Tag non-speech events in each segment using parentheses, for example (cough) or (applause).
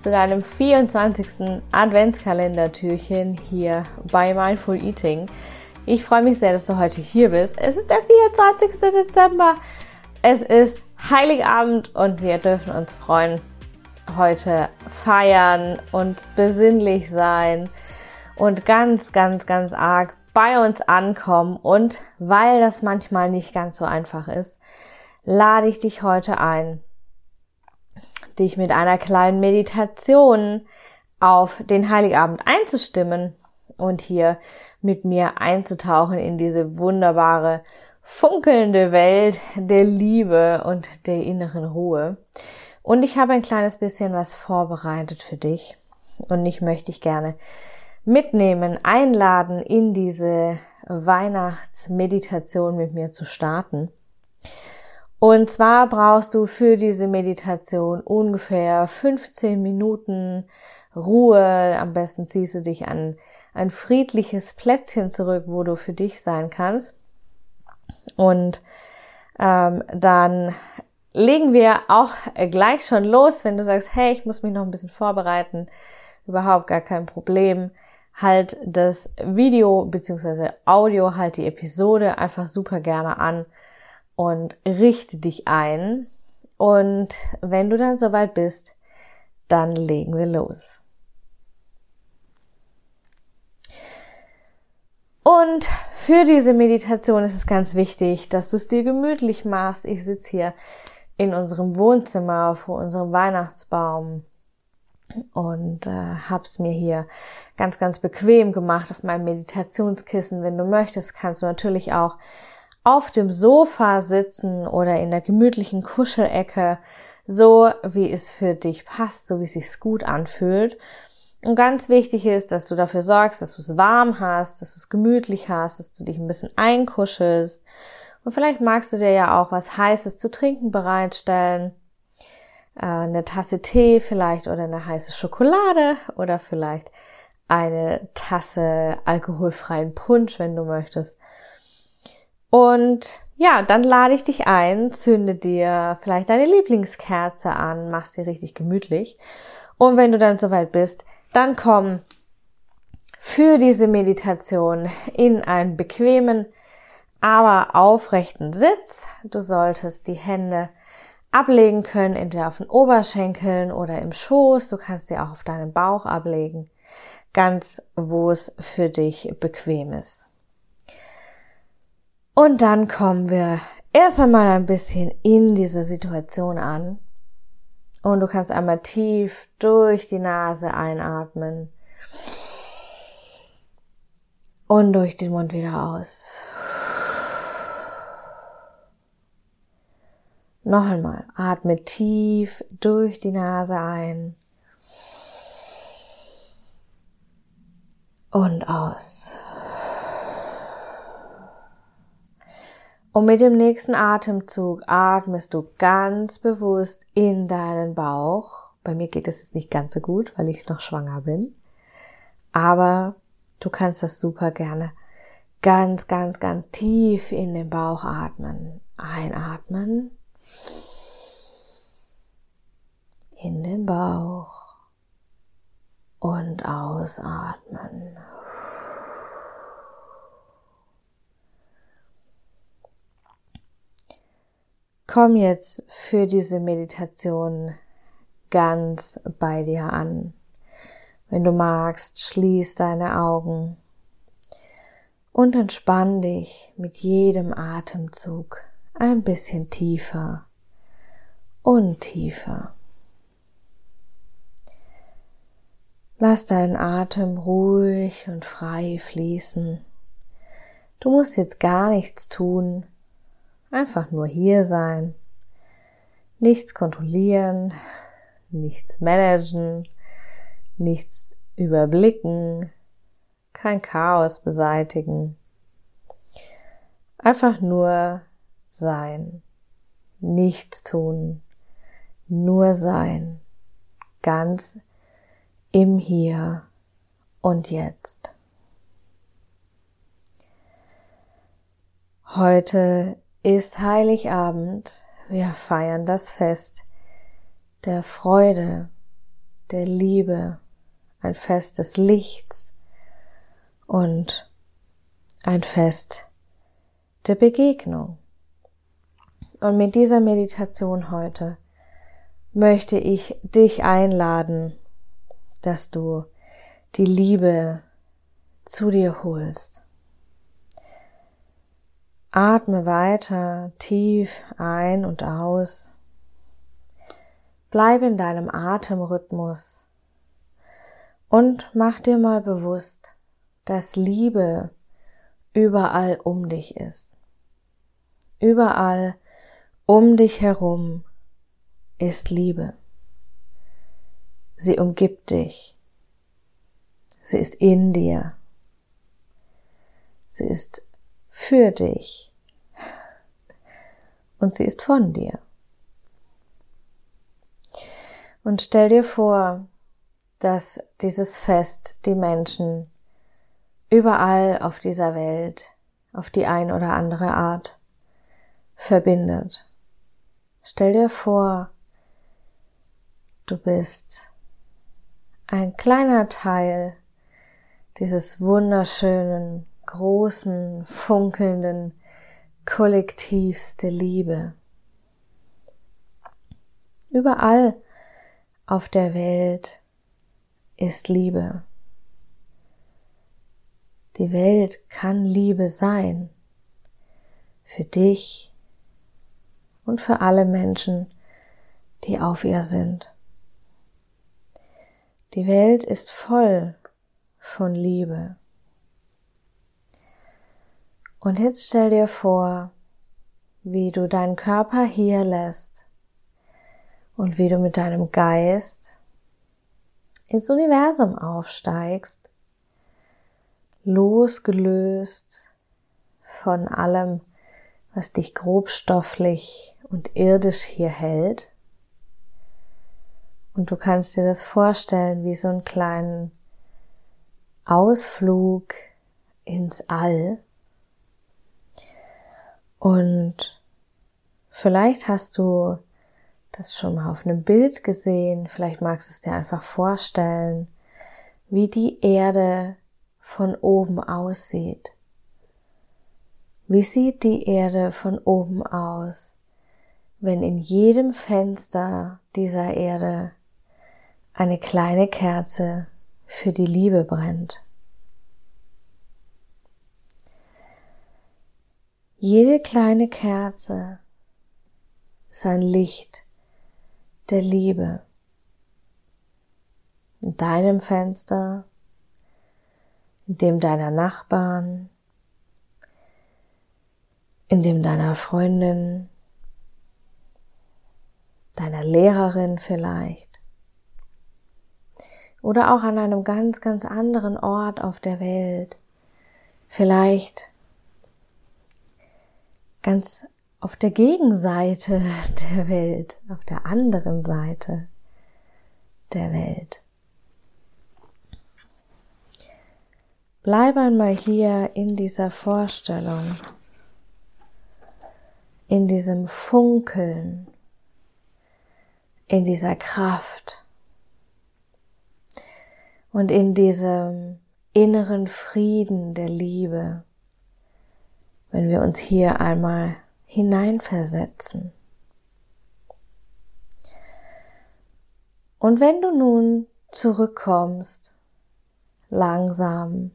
zu deinem 24. Adventskalendertürchen hier bei Mindful Eating. Ich freue mich sehr, dass du heute hier bist. Es ist der 24. Dezember. Es ist Heiligabend und wir dürfen uns freuen, heute feiern und besinnlich sein und ganz, ganz, ganz arg bei uns ankommen. Und weil das manchmal nicht ganz so einfach ist, lade ich dich heute ein, dich mit einer kleinen Meditation auf den Heiligabend einzustimmen und hier mit mir einzutauchen in diese wunderbare, funkelnde Welt der Liebe und der inneren Ruhe. Und ich habe ein kleines bisschen was vorbereitet für dich und ich möchte dich gerne mitnehmen, einladen, in diese Weihnachtsmeditation mit mir zu starten. Und zwar brauchst du für diese Meditation ungefähr 15 Minuten Ruhe. Am besten ziehst du dich an ein friedliches Plätzchen zurück, wo du für dich sein kannst. Und ähm, dann legen wir auch gleich schon los, wenn du sagst, hey, ich muss mich noch ein bisschen vorbereiten. Überhaupt gar kein Problem. Halt das Video beziehungsweise Audio, halt die Episode einfach super gerne an und richte dich ein. Und wenn du dann soweit bist, dann legen wir los. Und für diese Meditation ist es ganz wichtig, dass du es dir gemütlich machst. Ich sitze hier in unserem Wohnzimmer vor unserem Weihnachtsbaum und äh, hab's mir hier ganz, ganz bequem gemacht auf meinem Meditationskissen. Wenn du möchtest, kannst du natürlich auch auf dem Sofa sitzen oder in der gemütlichen Kuschelecke, so wie es für dich passt, so wie es sich gut anfühlt. Und ganz wichtig ist, dass du dafür sorgst, dass du es warm hast, dass du es gemütlich hast, dass du dich ein bisschen einkuschelst. Und vielleicht magst du dir ja auch was Heißes zu trinken bereitstellen. Äh, eine Tasse Tee vielleicht oder eine heiße Schokolade oder vielleicht eine Tasse alkoholfreien Punsch, wenn du möchtest. Und ja, dann lade ich dich ein, zünde dir vielleicht deine Lieblingskerze an, mach's dir richtig gemütlich. Und wenn du dann soweit bist, dann komm für diese Meditation in einen bequemen, aber aufrechten Sitz. Du solltest die Hände ablegen können, entweder auf den Oberschenkeln oder im Schoß. Du kannst sie auch auf deinen Bauch ablegen. Ganz, wo es für dich bequem ist. Und dann kommen wir erst einmal ein bisschen in diese Situation an. Und du kannst einmal tief durch die Nase einatmen. Und durch den Mund wieder aus. Noch einmal. Atme tief durch die Nase ein. Und aus. Und mit dem nächsten Atemzug atmest du ganz bewusst in deinen Bauch. Bei mir geht es jetzt nicht ganz so gut, weil ich noch schwanger bin. Aber du kannst das super gerne ganz, ganz, ganz tief in den Bauch atmen. Einatmen. In den Bauch. Und ausatmen. Komm jetzt für diese Meditation ganz bei dir an. Wenn du magst, schließ deine Augen und entspann dich mit jedem Atemzug ein bisschen tiefer und tiefer. Lass deinen Atem ruhig und frei fließen. Du musst jetzt gar nichts tun, einfach nur hier sein, nichts kontrollieren, nichts managen, nichts überblicken, kein Chaos beseitigen. Einfach nur sein, nichts tun, nur sein, ganz im Hier und Jetzt. Heute ist Heiligabend. Wir feiern das Fest der Freude, der Liebe, ein Fest des Lichts und ein Fest der Begegnung. Und mit dieser Meditation heute möchte ich dich einladen, dass du die Liebe zu dir holst. Atme weiter tief ein und aus. Bleib in deinem Atemrhythmus und mach dir mal bewusst, dass Liebe überall um dich ist. Überall um dich herum ist Liebe. Sie umgibt dich. Sie ist in dir. Sie ist für dich. Und sie ist von dir. Und stell dir vor, dass dieses Fest die Menschen überall auf dieser Welt auf die ein oder andere Art verbindet. Stell dir vor, du bist ein kleiner Teil dieses wunderschönen, großen, funkelnden Kollektivs der Liebe. Überall auf der Welt ist Liebe. Die Welt kann Liebe sein. Für dich und für alle Menschen, die auf ihr sind. Die Welt ist voll von Liebe. Und jetzt stell dir vor, wie du deinen Körper hier lässt und wie du mit deinem Geist ins Universum aufsteigst, losgelöst von allem, was dich grobstofflich und irdisch hier hält. Und du kannst dir das vorstellen wie so einen kleinen Ausflug ins All. Und vielleicht hast du das schon mal auf einem Bild gesehen, vielleicht magst du es dir einfach vorstellen, wie die Erde von oben aussieht. Wie sieht die Erde von oben aus, wenn in jedem Fenster dieser Erde eine kleine Kerze für die Liebe brennt? Jede kleine Kerze ist ein Licht, der Liebe. In deinem Fenster, in dem deiner Nachbarn, in dem deiner Freundin, deiner Lehrerin vielleicht. Oder auch an einem ganz, ganz anderen Ort auf der Welt. Vielleicht ganz auf der Gegenseite (laughs) der Welt, auf der anderen Seite der Welt. Bleib einmal hier in dieser Vorstellung, in diesem Funkeln, in dieser Kraft und in diesem inneren Frieden der Liebe, wenn wir uns hier einmal hineinversetzen. Und wenn du nun zurückkommst langsam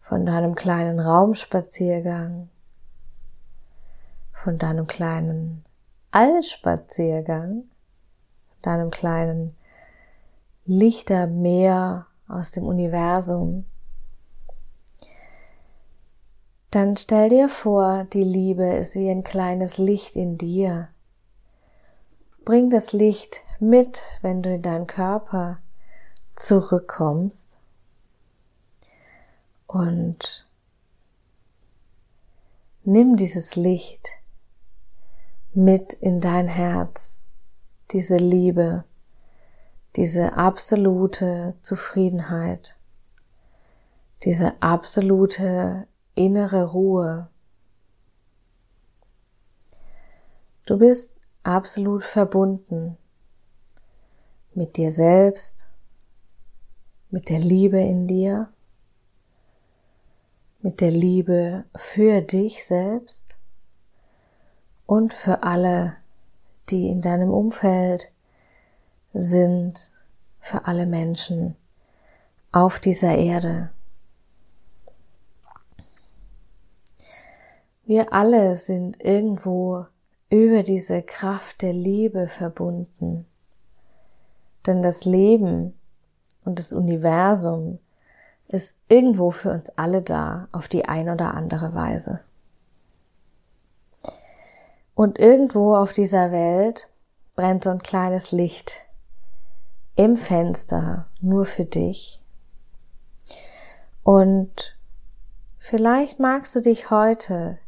von deinem kleinen Raumspaziergang, von deinem kleinen Allspaziergang, deinem kleinen Lichtermeer aus dem Universum, dann stell dir vor, die Liebe ist wie ein kleines Licht in dir. Bring das Licht mit, wenn du in deinen Körper zurückkommst und nimm dieses Licht mit in dein Herz, diese Liebe, diese absolute Zufriedenheit, diese absolute innere Ruhe. Du bist absolut verbunden mit dir selbst, mit der Liebe in dir, mit der Liebe für dich selbst und für alle, die in deinem Umfeld sind, für alle Menschen auf dieser Erde. Wir alle sind irgendwo über diese Kraft der Liebe verbunden. Denn das Leben und das Universum ist irgendwo für uns alle da, auf die ein oder andere Weise. Und irgendwo auf dieser Welt brennt so ein kleines Licht im Fenster nur für dich. Und vielleicht magst du dich heute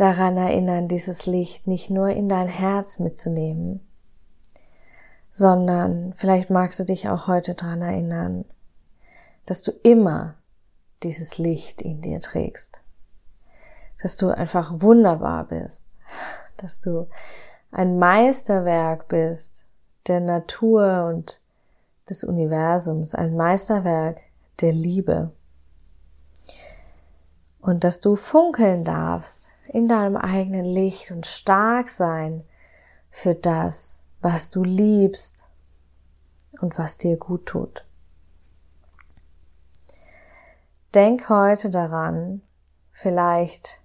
daran erinnern, dieses Licht nicht nur in dein Herz mitzunehmen, sondern vielleicht magst du dich auch heute daran erinnern, dass du immer dieses Licht in dir trägst, dass du einfach wunderbar bist, dass du ein Meisterwerk bist der Natur und des Universums, ein Meisterwerk der Liebe. Und dass du funkeln darfst in deinem eigenen Licht und stark sein für das, was du liebst und was dir gut tut. Denk heute daran, vielleicht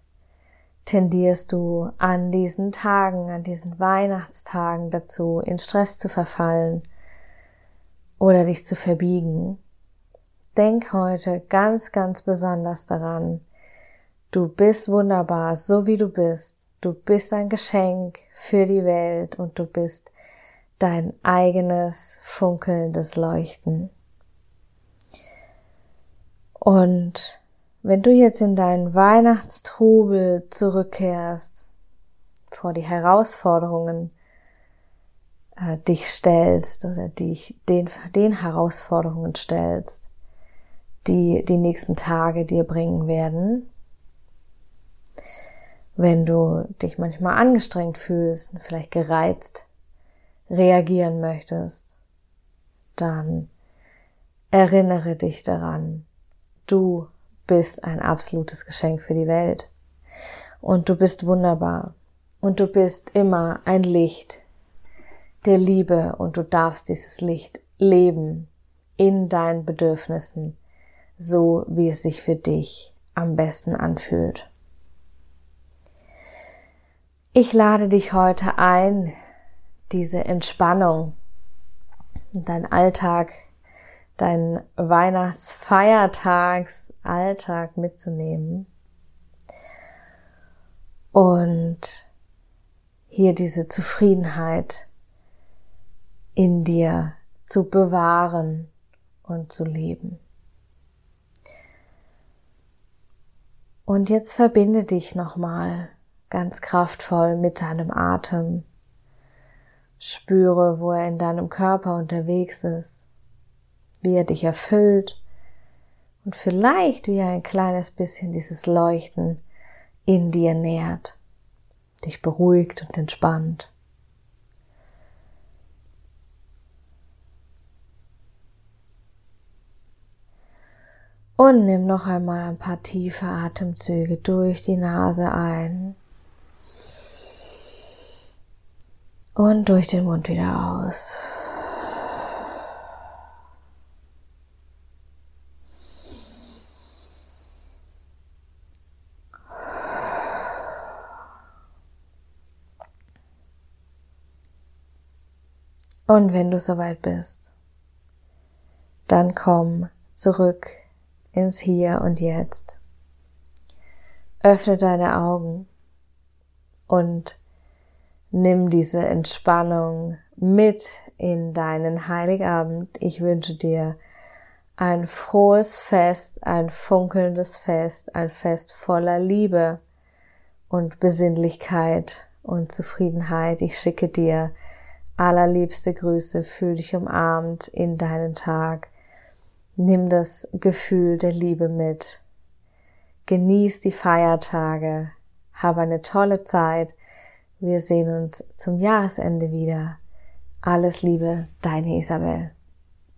tendierst du an diesen Tagen, an diesen Weihnachtstagen dazu, in Stress zu verfallen oder dich zu verbiegen. Denk heute ganz, ganz besonders daran, du bist wunderbar, so wie du bist. Du bist ein Geschenk für die Welt und du bist dein eigenes funkelndes Leuchten. Und wenn du jetzt in deinen Weihnachtstrubel zurückkehrst, vor die Herausforderungen äh, dich stellst oder dich den, den Herausforderungen stellst, die die nächsten Tage dir bringen werden, wenn du dich manchmal angestrengt fühlst und vielleicht gereizt reagieren möchtest, dann erinnere dich daran, du bist ein absolutes Geschenk für die Welt. Und du bist wunderbar. Und du bist immer ein Licht der Liebe und du darfst dieses Licht leben in deinen Bedürfnissen, so wie es sich für dich am besten anfühlt. Ich lade dich heute ein, diese Entspannung in deinen Alltag deinen Weihnachtsfeiertagsalltag mitzunehmen und hier diese Zufriedenheit in dir zu bewahren und zu leben. Und jetzt verbinde dich nochmal ganz kraftvoll mit deinem Atem. Spüre, wo er in deinem Körper unterwegs ist wie er dich erfüllt und vielleicht wie ein kleines bisschen dieses Leuchten in dir nährt, dich beruhigt und entspannt. Und nimm noch einmal ein paar tiefe Atemzüge durch die Nase ein Und durch den Mund wieder aus. Und wenn du soweit bist, dann komm zurück ins Hier und Jetzt. Öffne deine Augen und nimm diese Entspannung mit in deinen Heiligabend. Ich wünsche dir ein frohes Fest, ein funkelndes Fest, ein Fest voller Liebe und Besinnlichkeit und Zufriedenheit. Ich schicke dir allerliebste Grüße, fühl dich umarmt in deinen Tag. Nimm das Gefühl der Liebe mit. Genieß die Feiertage. Hab eine tolle Zeit. Wir sehen uns zum Jahresende wieder. Alles Liebe, deine Isabel.